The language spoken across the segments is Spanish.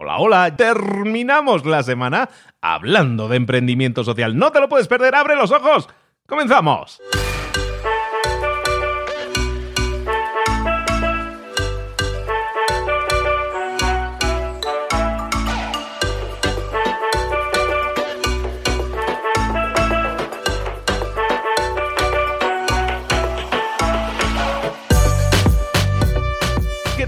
Hola, hola, terminamos la semana hablando de emprendimiento social. No te lo puedes perder, abre los ojos. ¡Comenzamos!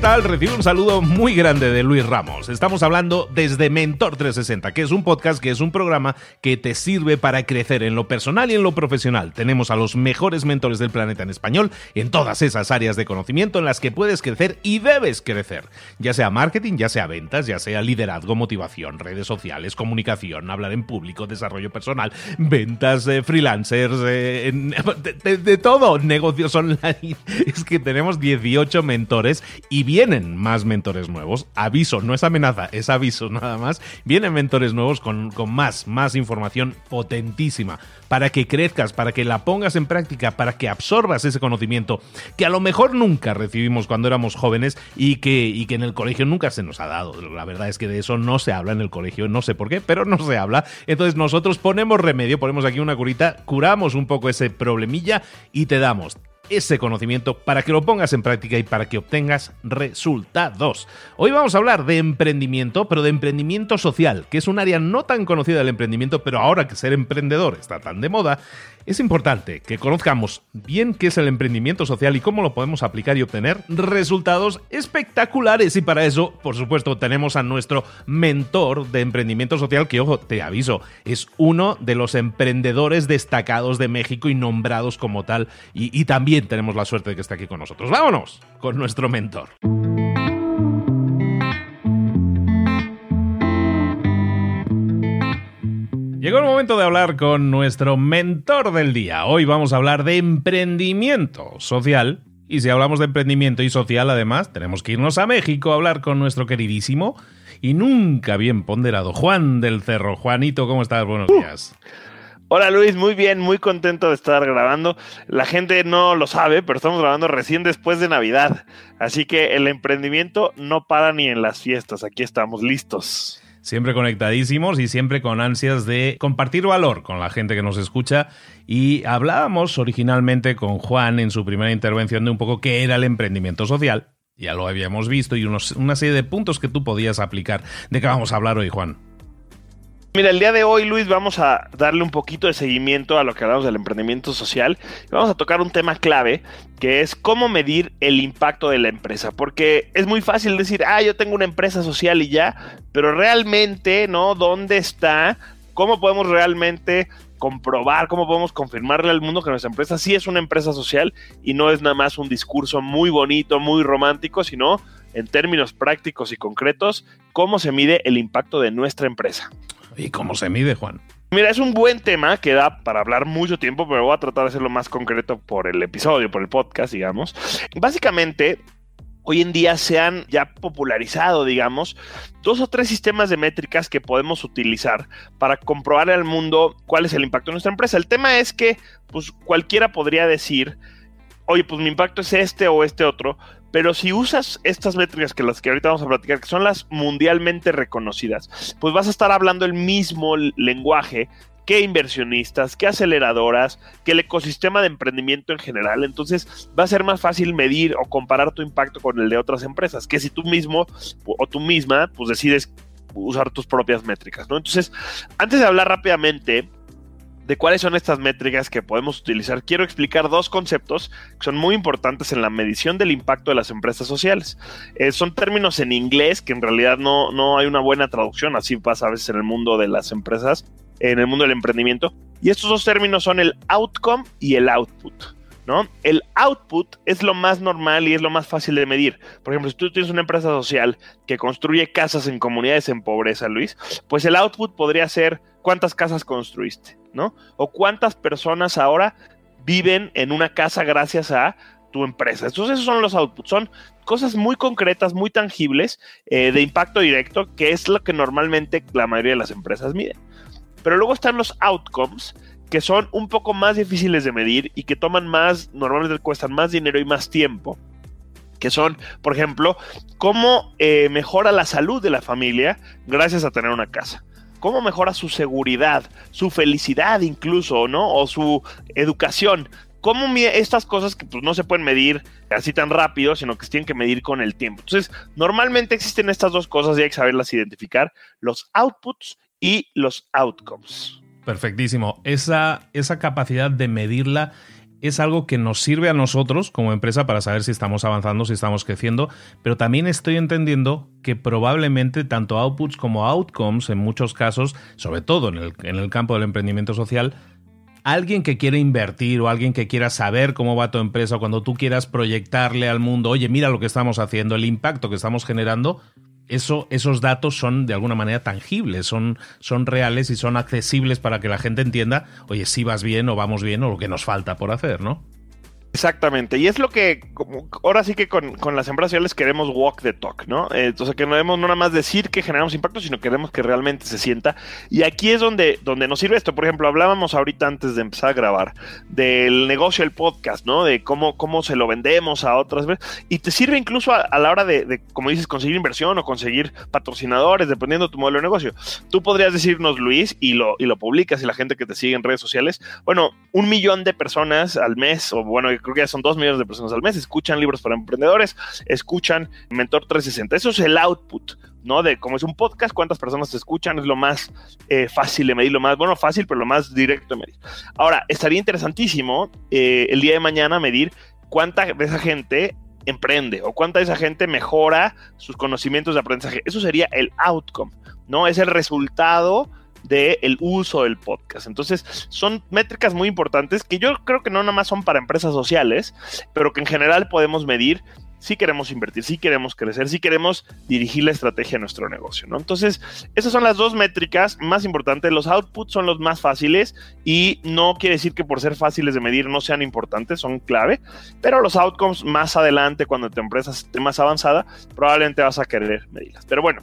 Tal? Recibo un saludo muy grande de Luis Ramos. Estamos hablando desde Mentor 360, que es un podcast, que es un programa que te sirve para crecer en lo personal y en lo profesional. Tenemos a los mejores mentores del planeta en español en todas esas áreas de conocimiento en las que puedes crecer y debes crecer. Ya sea marketing, ya sea ventas, ya sea liderazgo, motivación, redes sociales, comunicación, hablar en público, desarrollo personal, ventas, eh, freelancers, eh, de, de todo, negocios online. Es que tenemos 18 mentores y vienen más mentores nuevos. Aviso, no es amenaza, es aviso nada más. Vienen mentores nuevos con, con más, más información potentísima para que crezcas, para que la pongas en práctica, para que absorbas ese conocimiento que a lo mejor nunca recibimos cuando éramos jóvenes y que, y que en el colegio nunca se nos ha dado. La verdad es que de eso no se habla en el colegio, no sé por qué, pero no se habla. Entonces nosotros ponemos remedio, ponemos aquí una curita, curamos un poco ese problemilla y te damos ese conocimiento para que lo pongas en práctica y para que obtengas resultados. Hoy vamos a hablar de emprendimiento, pero de emprendimiento social, que es un área no tan conocida del emprendimiento, pero ahora que ser emprendedor está tan de moda, es importante que conozcamos bien qué es el emprendimiento social y cómo lo podemos aplicar y obtener resultados espectaculares. Y para eso, por supuesto, tenemos a nuestro mentor de emprendimiento social, que, ojo, te aviso, es uno de los emprendedores destacados de México y nombrados como tal. Y, también tenemos la suerte de que esté aquí con nosotros. Vámonos con nuestro mentor. Llegó el momento de hablar con nuestro mentor del día. Hoy vamos a hablar de emprendimiento social. Y si hablamos de emprendimiento y social, además, tenemos que irnos a México a hablar con nuestro queridísimo y nunca bien ponderado Juan del Cerro. Juanito, ¿cómo estás? Buenos uh. días. Hola Luis, muy bien, muy contento de estar grabando. La gente no lo sabe, pero estamos grabando recién después de Navidad. Así que el emprendimiento no para ni en las fiestas. Aquí estamos listos siempre conectadísimos y siempre con ansias de compartir valor con la gente que nos escucha. Y hablábamos originalmente con Juan en su primera intervención de un poco qué era el emprendimiento social. Ya lo habíamos visto y unos, una serie de puntos que tú podías aplicar. ¿De qué vamos a hablar hoy, Juan? Mira, el día de hoy, Luis, vamos a darle un poquito de seguimiento a lo que hablamos del emprendimiento social. vamos a tocar un tema clave, que es cómo medir el impacto de la empresa. Porque es muy fácil decir, ah, yo tengo una empresa social y ya, pero realmente, ¿no? ¿Dónde está? ¿Cómo podemos realmente comprobar, cómo podemos confirmarle al mundo que nuestra empresa sí es una empresa social y no es nada más un discurso muy bonito, muy romántico, sino en términos prácticos y concretos, cómo se mide el impacto de nuestra empresa. ¿Y cómo se mide, Juan? Mira, es un buen tema que da para hablar mucho tiempo, pero voy a tratar de hacerlo más concreto por el episodio, por el podcast, digamos. Básicamente, hoy en día se han ya popularizado, digamos, dos o tres sistemas de métricas que podemos utilizar para comprobar al mundo cuál es el impacto de nuestra empresa. El tema es que, pues, cualquiera podría decir, oye, pues mi impacto es este o este otro, pero si usas estas métricas que las que ahorita vamos a platicar, que son las mundialmente reconocidas, pues vas a estar hablando el mismo lenguaje que inversionistas, que aceleradoras, que el ecosistema de emprendimiento en general. Entonces va a ser más fácil medir o comparar tu impacto con el de otras empresas, que si tú mismo o tú misma pues decides usar tus propias métricas, ¿no? Entonces, antes de hablar rápidamente de cuáles son estas métricas que podemos utilizar, quiero explicar dos conceptos que son muy importantes en la medición del impacto de las empresas sociales. Eh, son términos en inglés que en realidad no, no hay una buena traducción, así pasa a veces en el mundo de las empresas, en el mundo del emprendimiento. Y estos dos términos son el outcome y el output. ¿No? El output es lo más normal y es lo más fácil de medir. Por ejemplo, si tú tienes una empresa social que construye casas en comunidades en pobreza, Luis, pues el output podría ser cuántas casas construiste, ¿no? O cuántas personas ahora viven en una casa gracias a tu empresa. Entonces esos son los outputs, son cosas muy concretas, muy tangibles, eh, de impacto directo, que es lo que normalmente la mayoría de las empresas miden. Pero luego están los outcomes, que son un poco más difíciles de medir y que toman más, normalmente cuestan más dinero y más tiempo. que son, por ejemplo, cómo eh, mejora la salud de la familia gracias a tener una casa. Cómo mejora su seguridad, su felicidad incluso, ¿no? O su educación. Cómo estas cosas que pues, no se pueden medir así tan rápido, sino que se tienen que medir con el tiempo. Entonces, normalmente existen estas dos cosas y hay que saberlas identificar, los outputs y los outcomes. Perfectísimo. Esa, esa capacidad de medirla es algo que nos sirve a nosotros como empresa para saber si estamos avanzando, si estamos creciendo, pero también estoy entendiendo que probablemente tanto outputs como outcomes en muchos casos, sobre todo en el, en el campo del emprendimiento social, alguien que quiere invertir o alguien que quiera saber cómo va tu empresa, cuando tú quieras proyectarle al mundo, oye, mira lo que estamos haciendo, el impacto que estamos generando, eso, esos datos son de alguna manera tangibles, son, son reales y son accesibles para que la gente entienda, oye, si vas bien o vamos bien o lo que nos falta por hacer, ¿no? Exactamente, y es lo que como, ahora sí que con, las empresas sociales queremos walk the talk, ¿no? Eh, entonces que no debemos nada más decir que generamos impacto, sino que queremos que realmente se sienta. Y aquí es donde, donde nos sirve esto. Por ejemplo, hablábamos ahorita antes de empezar a grabar del negocio del podcast, ¿no? De cómo, cómo se lo vendemos a otras veces. Y te sirve incluso a, la hora de, como dices, conseguir inversión o conseguir patrocinadores, dependiendo de tu modelo de negocio. Tú podrías decirnos, Luis, y lo, y lo publicas y la gente que te sigue en redes sociales, bueno, un millón de personas al mes, o bueno, creo que ya son dos millones de personas al mes, escuchan libros para emprendedores, escuchan Mentor 360. Eso es el output, ¿no? De cómo es un podcast, cuántas personas te escuchan, es lo más eh, fácil de medir, lo más, bueno, fácil, pero lo más directo de medir. Ahora, estaría interesantísimo eh, el día de mañana medir cuánta de esa gente emprende o cuánta de esa gente mejora sus conocimientos de aprendizaje. Eso sería el outcome, ¿no? Es el resultado del uso del podcast. Entonces, son métricas muy importantes que yo creo que no nada más son para empresas sociales, pero que en general podemos medir si queremos invertir, si queremos crecer, si queremos dirigir la estrategia de nuestro negocio, ¿no? Entonces, esas son las dos métricas más importantes. Los outputs son los más fáciles y no quiere decir que por ser fáciles de medir no sean importantes, son clave, pero los outcomes más adelante, cuando tu empresa esté más avanzada, probablemente vas a querer medirlas. Pero bueno,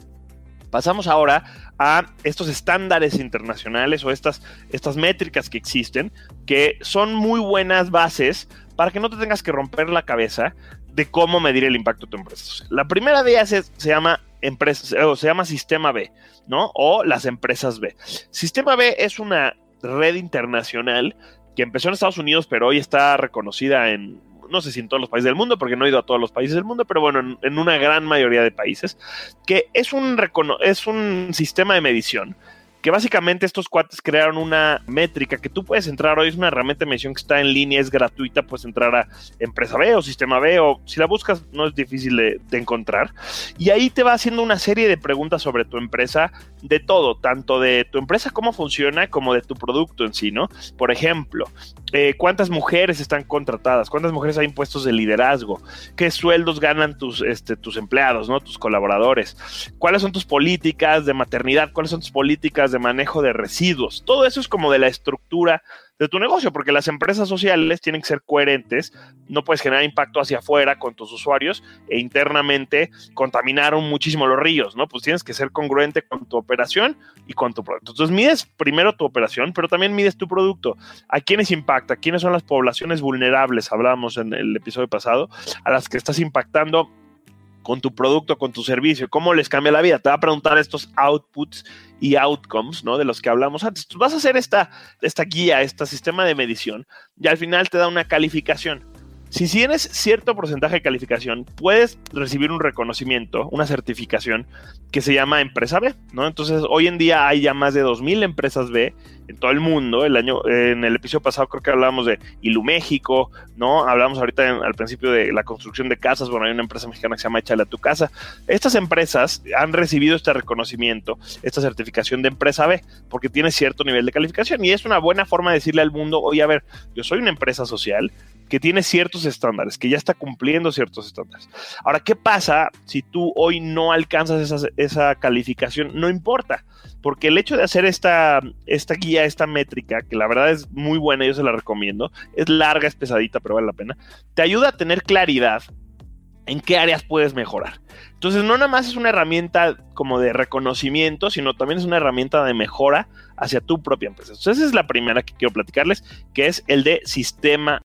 Pasamos ahora a estos estándares internacionales o estas, estas métricas que existen, que son muy buenas bases para que no te tengas que romper la cabeza de cómo medir el impacto de tu empresa. La primera de ellas se llama empresa, o se llama Sistema B, ¿no? O las empresas B. Sistema B es una red internacional que empezó en Estados Unidos, pero hoy está reconocida en no sé si en todos los países del mundo, porque no he ido a todos los países del mundo, pero bueno, en, una gran mayoría de países, que es un, es un sistema de medición que básicamente estos cuates crearon una métrica que tú puedes entrar hoy, es una herramienta de medición que está en línea, es gratuita, puedes entrar a empresa B o sistema B o si la buscas no es difícil de, encontrar. Y ahí te va haciendo una serie de preguntas sobre tu empresa, de todo, tanto de tu empresa, cómo funciona, como de tu producto en sí, ¿no? Por ejemplo, eh, cuántas mujeres están contratadas, cuántas mujeres hay en puestos de liderazgo, qué sueldos ganan tus, este, tus empleados, ¿no? Tus colaboradores, cuáles son tus políticas de maternidad, cuáles son tus políticas de manejo de residuos. Todo eso es como de la estructura de tu negocio, porque las empresas sociales tienen que ser coherentes, no puedes generar impacto hacia afuera con tus usuarios e internamente contaminaron muchísimo los ríos, ¿no? Pues tienes que ser congruente con tu operación y con tu producto. Entonces mides primero tu operación, pero también mides tu producto. ¿A quiénes impacta? ¿Quiénes son las poblaciones vulnerables? Hablábamos en el episodio pasado, a las que estás impactando con tu producto, con tu servicio, cómo les cambia la vida. Te va a preguntar estos outputs y outcomes, ¿no? De los que hablamos antes. Tú vas a hacer esta, esta guía, este sistema de medición y al final te da una calificación. Si tienes cierto porcentaje de calificación, puedes recibir un reconocimiento, una certificación que se llama empresa B, ¿no? Entonces, hoy en día hay ya más de 2000 empresas B en todo el mundo. El año en el episodio pasado creo que hablábamos de Iluméxico, ¿no? Hablamos ahorita al principio de la construcción de casas, bueno, hay una empresa mexicana que se llama Échale a tu casa. Estas empresas han recibido este reconocimiento, esta certificación de empresa B, porque tiene cierto nivel de calificación y es una buena forma de decirle al mundo, "Oye, a ver, yo soy una empresa social, que tiene ciertos estándares, que ya está cumpliendo ciertos estándares. Ahora, ¿qué pasa si tú hoy no alcanzas esa, esa calificación? No importa, porque el hecho de hacer esta, esta guía, esta métrica, que la verdad es muy buena, yo se la recomiendo, es larga, es pesadita, pero vale la pena, te ayuda a tener claridad en qué áreas puedes mejorar. Entonces, no nada más es una herramienta como de reconocimiento, sino también es una herramienta de mejora hacia tu propia empresa. Entonces, esa es la primera que quiero platicarles, que es el de sistema.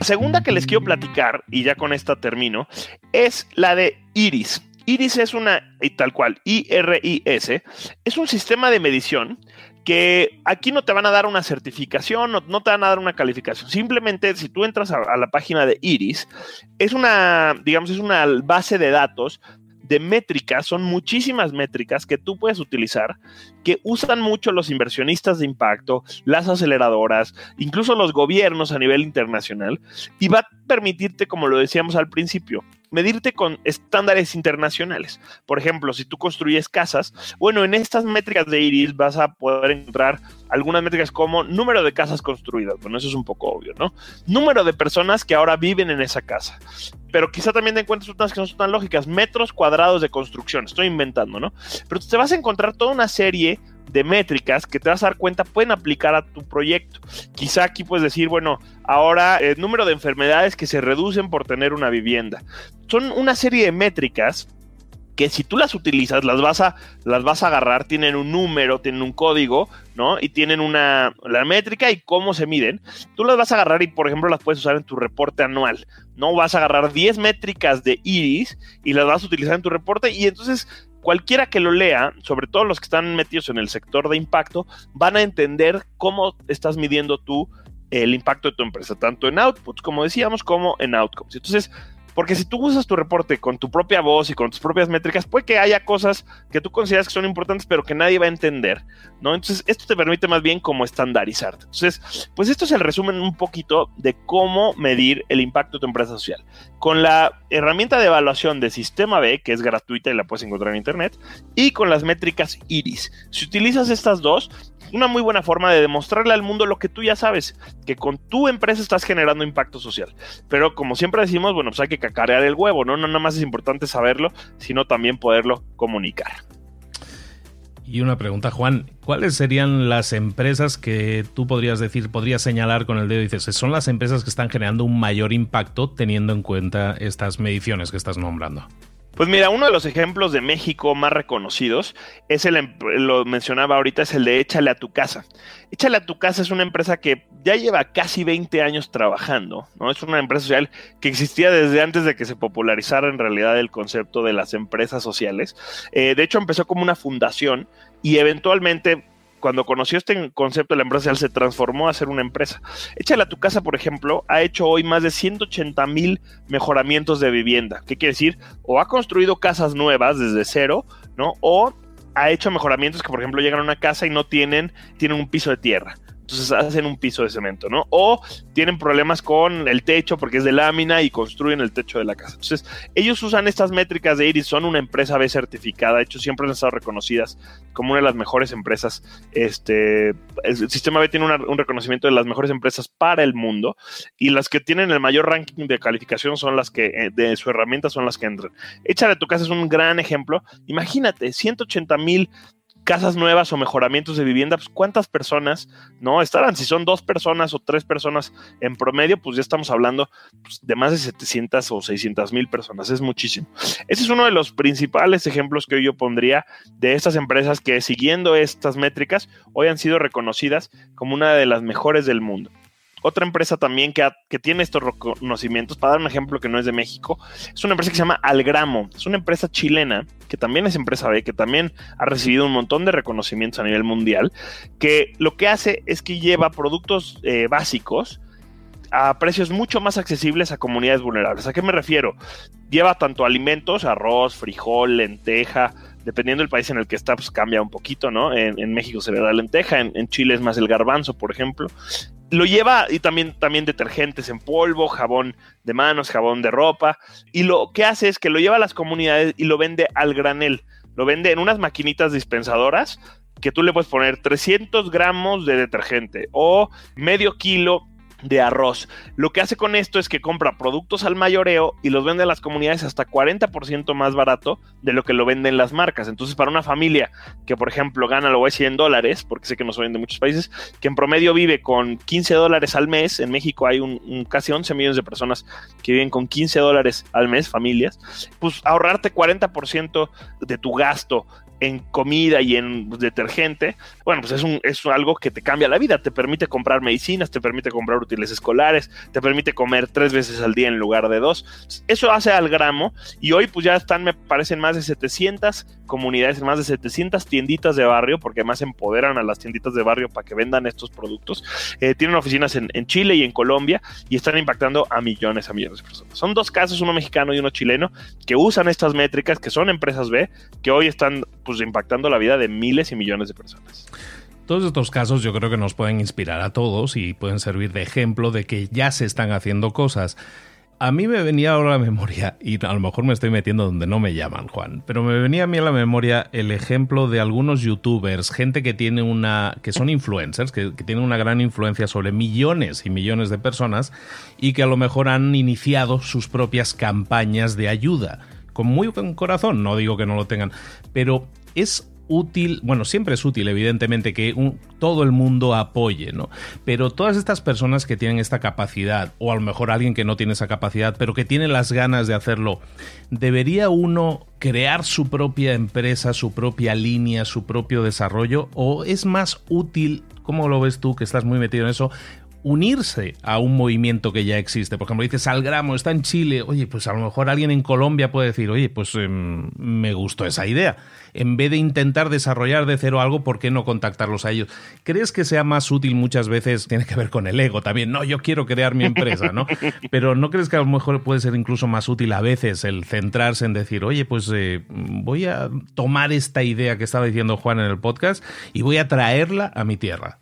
Segunda que les quiero platicar, y ya con esta termino, es la de Iris. Iris es una, y tal cual, I-R-I-S, es un sistema de medición que aquí no te van a dar una certificación, no, no te van a dar una calificación. Simplemente, si tú entras a, la página de Iris, es una, digamos, es una base de datos de métricas, son muchísimas métricas que tú puedes utilizar, que usan mucho los inversionistas de impacto, las aceleradoras, incluso los gobiernos a nivel internacional, y va a permitirte, como lo decíamos al principio, medirte con estándares internacionales. Por ejemplo, si tú construyes casas, bueno, en estas métricas de Iris vas a poder encontrar algunas métricas como número de casas construidas. Bueno, eso es un poco obvio, ¿no? Número de personas que ahora viven en esa casa. Pero quizá también te encuentres unas que no son tan lógicas. Metros cuadrados de construcción. Estoy inventando, ¿no? Pero te vas a encontrar toda una serie de métricas que te vas a dar cuenta pueden aplicar a tu proyecto. Quizá aquí puedes decir, bueno, ahora el número de enfermedades que se reducen por tener una vivienda. Son una serie de métricas que si tú las utilizas, las vas a, las vas a agarrar, tienen un número, tienen un código, ¿no? Y tienen una, la métrica y cómo se miden. Tú las vas a agarrar y, por ejemplo, las puedes usar en tu reporte anual. No vas a agarrar 10 métricas de Iris y las vas a utilizar en tu reporte y entonces cualquiera que lo lea, sobre todo los que están metidos en el sector de impacto, van a entender cómo estás midiendo tú el impacto de tu empresa, tanto en outputs, como decíamos, como en outcomes. Entonces, porque si tú usas tu reporte con tu propia voz y con tus propias métricas, puede que haya cosas que tú consideras que son importantes, pero que nadie va a entender. Entonces, esto te permite más bien como estandarizarte. Entonces, pues esto es el resumen un poquito de cómo medir el impacto de tu empresa social. Con la herramienta de evaluación de Sistema B, que es gratuita y la puedes encontrar en internet, y con las métricas IRIS. Si utilizas estas dos, una muy buena forma de demostrarle al mundo lo que tú ya sabes, que con tu empresa estás generando impacto social. Pero como siempre decimos, bueno, pues hay que cacarear el huevo, ¿no? No nada más es importante saberlo, sino también poderlo comunicar. Y una pregunta, Juan, ¿cuáles serían las empresas que tú podrías decir, podrías señalar con el dedo y dices, son las empresas que están generando un mayor impacto teniendo en cuenta estas mediciones que estás nombrando? Pues mira, uno de los ejemplos de México más reconocidos es el, em, lo mencionaba ahorita, es el de Échale a tu casa. Échale a tu casa es una empresa que ya lleva casi 20 años trabajando, ¿no? Es una empresa social que existía desde antes de que se popularizara en realidad el concepto de las empresas sociales. Eh, de hecho, empezó como una fundación y eventualmente cuando conoció este concepto de la empresa social, se transformó a ser una empresa. Échale a tu casa, por ejemplo, ha hecho hoy más de 180 mil mejoramientos de vivienda. ¿Qué quiere decir? O ha construido casas nuevas desde cero, ¿no? O ha hecho mejoramientos que, por ejemplo, llegan a una casa y no tienen, tienen un piso de tierra entonces hacen un piso de cemento, ¿no? O tienen problemas con el techo porque es de lámina y construyen el techo de la casa. Entonces, ellos usan estas métricas de Iris, son una empresa B certificada, de hecho siempre han estado reconocidas como una de las mejores empresas. Este, el sistema B tiene un reconocimiento de las mejores empresas para el mundo y las que tienen el mayor ranking de calificación son las que eh, de su herramienta son las que entran. Échale a tu casa es un gran ejemplo. Imagínate, 180 mil casas nuevas o mejoramientos de vivienda, pues cuántas personas no estarán. Si son dos personas o tres personas en promedio, pues ya estamos hablando pues, de más de 700 o 600 mil personas. Es muchísimo. Ese es uno de los principales ejemplos que yo pondría de estas empresas que siguiendo estas métricas hoy han sido reconocidas como una de las mejores del mundo. Otra empresa también que, que, tiene estos reconocimientos, para dar un ejemplo que no es de México, es una empresa que se llama Algramo. Es una empresa chilena, que también es empresa B, que también ha recibido un montón de reconocimientos a nivel mundial, que lo que hace es que lleva productos eh, básicos a precios mucho más accesibles a comunidades vulnerables. ¿A qué me refiero? Lleva tanto alimentos, arroz, frijol, lenteja, dependiendo del país en el que está, pues cambia un poquito, ¿no? En, México se le da lenteja, en, en, Chile es más el garbanzo, por ejemplo lo lleva y también, también detergentes en polvo, jabón de manos, jabón de ropa. Y lo que hace es que lo lleva a las comunidades y lo vende al granel. Lo vende en unas maquinitas dispensadoras que tú le puedes poner 300 gramos de detergente o medio kilo de arroz. Lo que hace con esto es que compra productos al mayoreo y los vende a las comunidades hasta 40% más barato de lo que lo venden las marcas. Entonces, para una familia que, por ejemplo, gana, lo voy a decir en dólares, porque sé que no se vende en muchos países, que en promedio vive con 15 dólares al mes, en México hay un, casi 11 millones de personas que viven con 15 dólares al mes, familias, pues ahorrarte 40% de tu gasto en comida y en detergente, bueno, pues es, un, es algo que te cambia la vida, te permite comprar medicinas, te permite comprar útiles escolares, te permite comer tres veces al día en lugar de dos. Eso hace al gramo y hoy pues ya están, me parecen, más de 700 comunidades, más de 700 tienditas de barrio, porque además empoderan a las tienditas de barrio para que vendan estos productos. Eh, tienen oficinas en, en Chile y en Colombia y están impactando a millones, a millones de personas. Son dos casos, uno mexicano y uno chileno, que usan estas métricas, que son empresas B, que hoy están pues impactando la vida de miles y millones de personas. Todos estos casos yo creo que nos pueden inspirar a todos y pueden servir de ejemplo de que ya se están haciendo cosas. A mí me venía ahora a la memoria, y a lo mejor me estoy metiendo donde no me llaman, Juan, pero me venía a mí a la memoria el ejemplo de algunos youtubers, gente que tiene una. que son influencers, que, que tienen una gran influencia sobre millones y millones de personas, y que a lo mejor han iniciado sus propias campañas de ayuda. Con muy buen corazón, no digo que no lo tengan, pero es útil, bueno, siempre es útil, evidentemente, que un, todo el mundo apoye, ¿no? Pero todas estas personas que tienen esta capacidad, o a lo mejor alguien que no tiene esa capacidad, pero que tiene las ganas de hacerlo, ¿debería uno crear su propia empresa, su propia línea, su propio desarrollo? ¿O es más útil, cómo lo ves tú, que estás muy metido en eso, unirse a un movimiento que ya existe. Por ejemplo, dices Salgramo, está en Chile. Oye, pues a lo mejor alguien en Colombia puede decir, oye, pues eh, me gustó esa idea. En vez de intentar desarrollar de cero algo, ¿por qué no contactarlos a ellos? ¿Crees que sea más útil muchas veces? Tiene que ver con el ego también. No, yo quiero crear mi empresa, ¿no? Pero ¿no crees que a lo mejor puede ser incluso más útil a veces el centrarse en decir, oye, pues eh, voy a tomar esta idea que estaba diciendo Juan en el podcast y voy a traerla a mi tierra?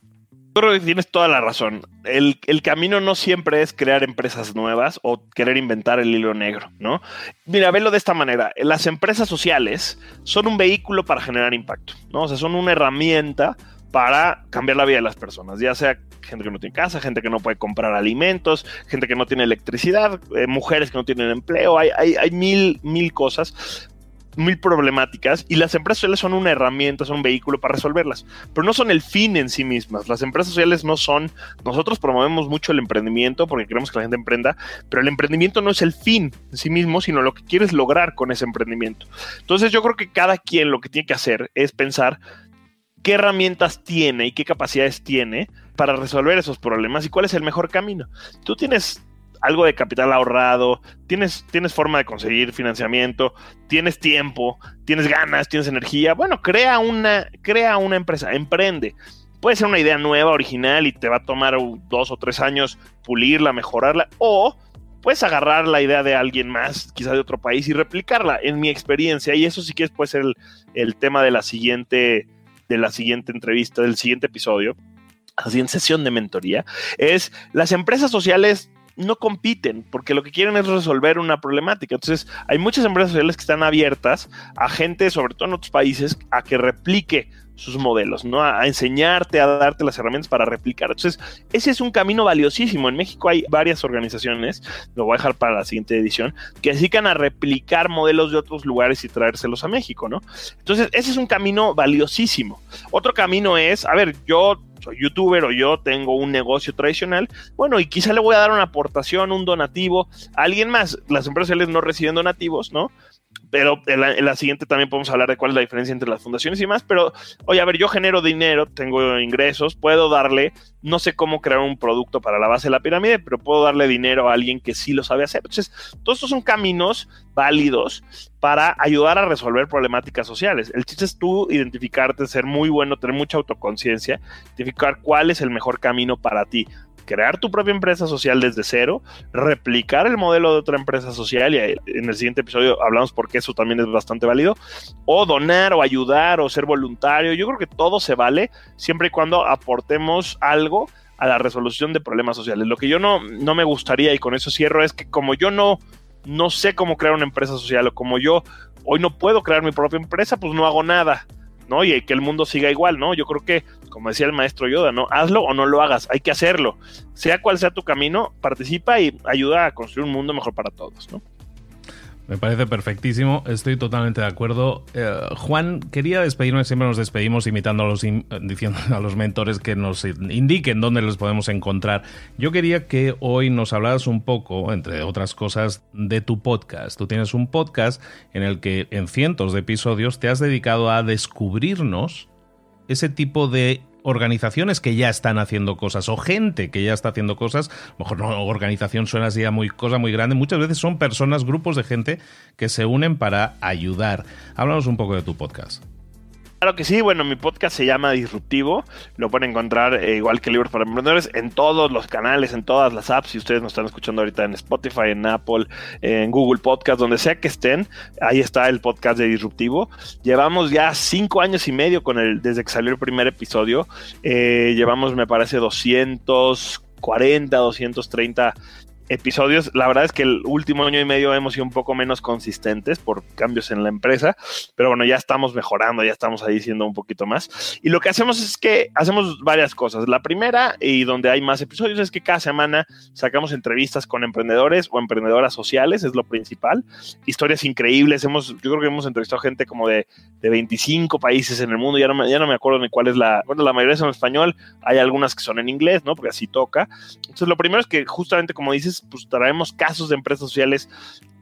Creo que tienes toda la razón. El, el, camino no siempre es crear empresas nuevas o querer inventar el hilo negro, ¿no? Mira, velo de esta manera. Las empresas sociales son un vehículo para generar impacto, ¿no? O sea, son una herramienta para cambiar la vida de las personas, ya sea gente que no tiene casa, gente que no puede comprar alimentos, gente que no tiene electricidad, eh, mujeres que no tienen empleo, hay, hay, hay mil, mil cosas mil problemáticas y las empresas sociales son una herramienta, son un vehículo para resolverlas, pero no son el fin en sí mismas. Las empresas sociales no son, nosotros promovemos mucho el emprendimiento porque queremos que la gente emprenda, pero el emprendimiento no es el fin en sí mismo, sino lo que quieres lograr con ese emprendimiento. Entonces yo creo que cada quien lo que tiene que hacer es pensar qué herramientas tiene y qué capacidades tiene para resolver esos problemas y cuál es el mejor camino. Tú tienes algo de capital ahorrado, tienes, tienes forma de conseguir financiamiento, tienes tiempo, tienes ganas, tienes energía, bueno, crea una, crea una empresa, emprende. Puede ser una idea nueva, original, y te va a tomar dos o tres años pulirla, mejorarla, o puedes agarrar la idea de alguien más, quizá de otro país, y replicarla, en mi experiencia, y eso sí que puede ser el, el tema de la siguiente, de la siguiente entrevista, del siguiente episodio, así en sesión de mentoría, es las empresas sociales no compiten porque lo que quieren es resolver una problemática. Entonces, hay muchas empresas sociales que están abiertas a gente, sobre todo en otros países, a que replique sus modelos, ¿no? A, enseñarte, a darte las herramientas para replicar. Entonces, ese es un camino valiosísimo. En México hay varias organizaciones, lo voy a dejar para la siguiente edición, que dedican a replicar modelos de otros lugares y traérselos a México, ¿no? Entonces, ese es un camino valiosísimo. Otro camino es, a ver, yo soy youtuber o yo tengo un negocio tradicional, bueno, y quizá le voy a dar una aportación, un donativo a alguien más. Las empresas no reciben donativos, ¿no? Pero en la, en la, siguiente también podemos hablar de cuál es la diferencia entre las fundaciones y más, pero oye, a ver, yo genero dinero, tengo ingresos, puedo darle, no sé cómo crear un producto para la base de la pirámide, pero puedo darle dinero a alguien que sí lo sabe hacer. Entonces, todos estos son caminos válidos para ayudar a resolver problemáticas sociales. El chiste es tú identificarte, ser muy bueno, tener mucha autoconciencia, identificar cuál es el mejor camino para ti crear tu propia empresa social desde cero, replicar el modelo de otra empresa social, y en el siguiente episodio hablamos porque eso también es bastante válido, o donar o ayudar o ser voluntario. Yo creo que todo se vale siempre y cuando aportemos algo a la resolución de problemas sociales. Lo que yo no, no me gustaría, y con eso cierro, es que como yo no, no sé cómo crear una empresa social, o como yo hoy no puedo crear mi propia empresa, pues no hago nada. ¿No? Y que el mundo siga igual, ¿no? Yo creo que, como decía el maestro Yoda, ¿no? Hazlo o no lo hagas, hay que hacerlo. Sea cual sea tu camino, participa y ayuda a construir un mundo mejor para todos, ¿no? Me parece perfectísimo, estoy totalmente de acuerdo. Eh, Juan, quería despedirme, siempre nos despedimos imitando a los, diciendo a los mentores que nos indiquen dónde les podemos encontrar. Yo quería que hoy nos hablaras un poco, entre otras cosas, de tu podcast. Tú tienes un podcast en el que en cientos de episodios te has dedicado a descubrirnos ese tipo de organizaciones que ya están haciendo cosas o gente que ya está haciendo cosas, mejor no organización suena así a muy cosa muy grande, muchas veces son personas, grupos de gente que se unen para ayudar. Háblanos un poco de tu podcast. Claro que sí, bueno, mi podcast se llama Disruptivo, lo pueden encontrar eh, igual que Libros para Emprendedores en todos los canales, en todas las apps, si ustedes nos están escuchando ahorita en Spotify, en Apple, en Google Podcast, donde sea que estén, ahí está el podcast de Disruptivo. Llevamos ya cinco años y medio con el, desde que salió el primer episodio, eh, llevamos me parece 240, 230 episodios. La verdad es que el último año y medio hemos sido un poco menos consistentes por cambios en la empresa, pero bueno, ya estamos mejorando, ya estamos ahí siendo un poquito más. Y lo que hacemos es que hacemos varias cosas. La primera, y donde hay más episodios, es que cada semana sacamos entrevistas con emprendedores o emprendedoras sociales, es lo principal. Historias increíbles. Hemos, yo creo que hemos entrevistado gente como de, de 25 países en el mundo, ya no, me, ya no me acuerdo ni cuál es la, bueno, la mayoría son en español, hay algunas que son en inglés, ¿no? Porque así toca. Entonces, lo primero es que justamente como dices, pues traemos casos de empresas sociales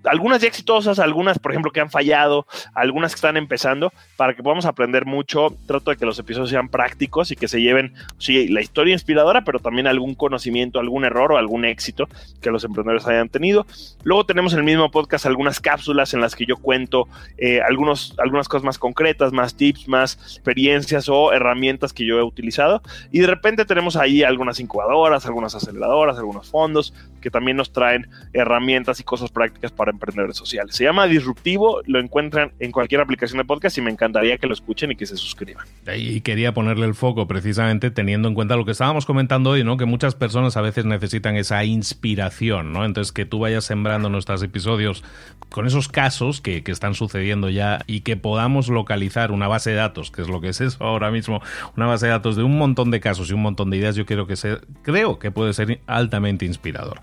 algunas ya exitosas, algunas, por ejemplo, que han fallado, algunas que están empezando, para que podamos aprender mucho. Trato de que los episodios sean prácticos y que se lleven, sí, la historia inspiradora, pero también algún conocimiento, algún error o algún éxito que los emprendedores hayan tenido. Luego tenemos en el mismo podcast algunas cápsulas en las que yo cuento eh, algunos, algunas cosas más concretas, más tips, más experiencias o herramientas que yo he utilizado. Y de repente tenemos ahí algunas incubadoras, algunas aceleradoras, algunos fondos que también nos traen herramientas y cosas prácticas para emprendedores sociales. Se llama Disruptivo, lo encuentran en cualquier aplicación de podcast y me encantaría que lo escuchen y que se suscriban. Y quería ponerle el foco precisamente teniendo en cuenta lo que estábamos comentando hoy, ¿no? Que muchas personas a veces necesitan esa inspiración, ¿no? Entonces que tú vayas sembrando nuestros episodios con esos casos que, que están sucediendo ya y que podamos localizar una base de datos, que es lo que es eso ahora mismo, una base de datos de un montón de casos y un montón de ideas, yo creo que, ser, creo que puede ser altamente inspirador.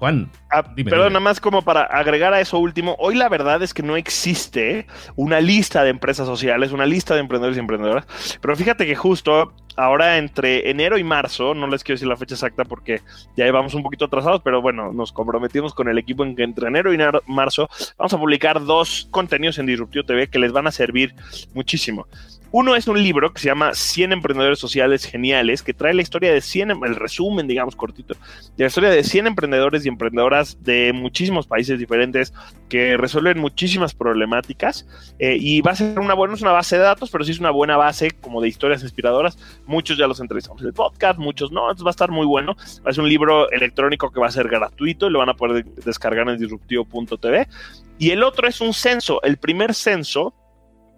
Juan. Ah, perdón, nada más como para agregar a eso último, hoy la verdad es que no existe una lista de empresas sociales, una lista de emprendedores y emprendedoras, pero fíjate que justo ahora entre enero y marzo, no les quiero decir la fecha exacta porque ya llevamos un poquito atrasados, pero bueno, nos comprometimos con el equipo en que entre enero y marzo vamos a publicar dos contenidos en Disruptivo TV que les van a servir muchísimo. Uno es un libro que se llama 100 emprendedores sociales geniales, que trae la historia de 100, em, el resumen, digamos, cortito, de la historia de 100 emprendedores y emprendedoras de muchísimos países diferentes que resuelven muchísimas problemáticas. Eh, y va a ser una buena, es una base de datos, pero sí es una buena base como de historias inspiradoras. Muchos ya los entrevistamos en el podcast, muchos no, entonces va a estar muy bueno. Es un libro electrónico que va a ser gratuito y lo van a poder descargar en disruptivo.tv. Y el otro es un censo, el primer censo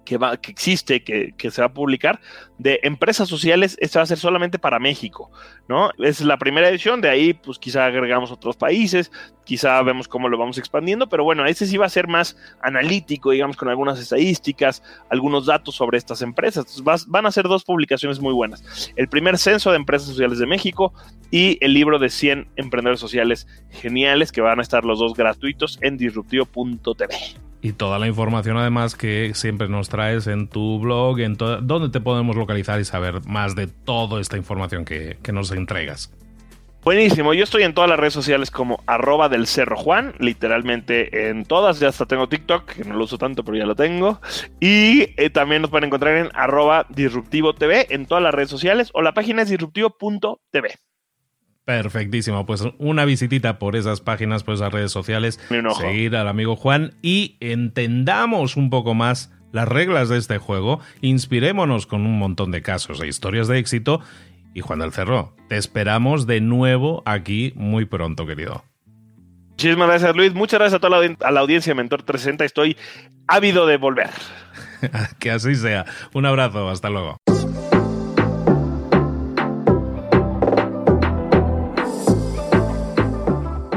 que, va, que existe, que, que, se va a publicar, de empresas sociales, este va a ser solamente para México, ¿no? Es la primera edición, de ahí pues quizá agregamos otros países, quizá vemos cómo lo vamos expandiendo, pero bueno, este sí va a ser más analítico, digamos, con algunas estadísticas, algunos datos sobre estas empresas. van a ser dos publicaciones muy buenas. El primer censo de empresas sociales de México y el libro de 100 emprendedores sociales geniales, que van a estar los dos gratuitos en disruptivo.tv. Y toda la información además que siempre nos traes en tu blog, en dónde te podemos localizar y saber más de toda esta información que, que, nos entregas. Buenísimo, yo estoy en todas las redes sociales como arroba del Cerro Juan, literalmente en todas, ya hasta tengo TikTok, que no lo uso tanto, pero ya lo tengo. Y eh, también nos pueden encontrar en arroba disruptivo TV en todas las redes sociales o la página es disruptivo.tv. Perfectísimo, pues una visitita por esas páginas, por esas redes sociales, seguir al amigo Juan y entendamos un poco más las reglas de este juego, inspirémonos con un montón de casos e historias de éxito y Juan del Cerro, te esperamos de nuevo aquí muy pronto, querido. Muchísimas gracias, Luis. Muchas gracias a toda la, a la audiencia Mentor 360. Estoy ávido de volver. que así sea. Un abrazo. Hasta luego.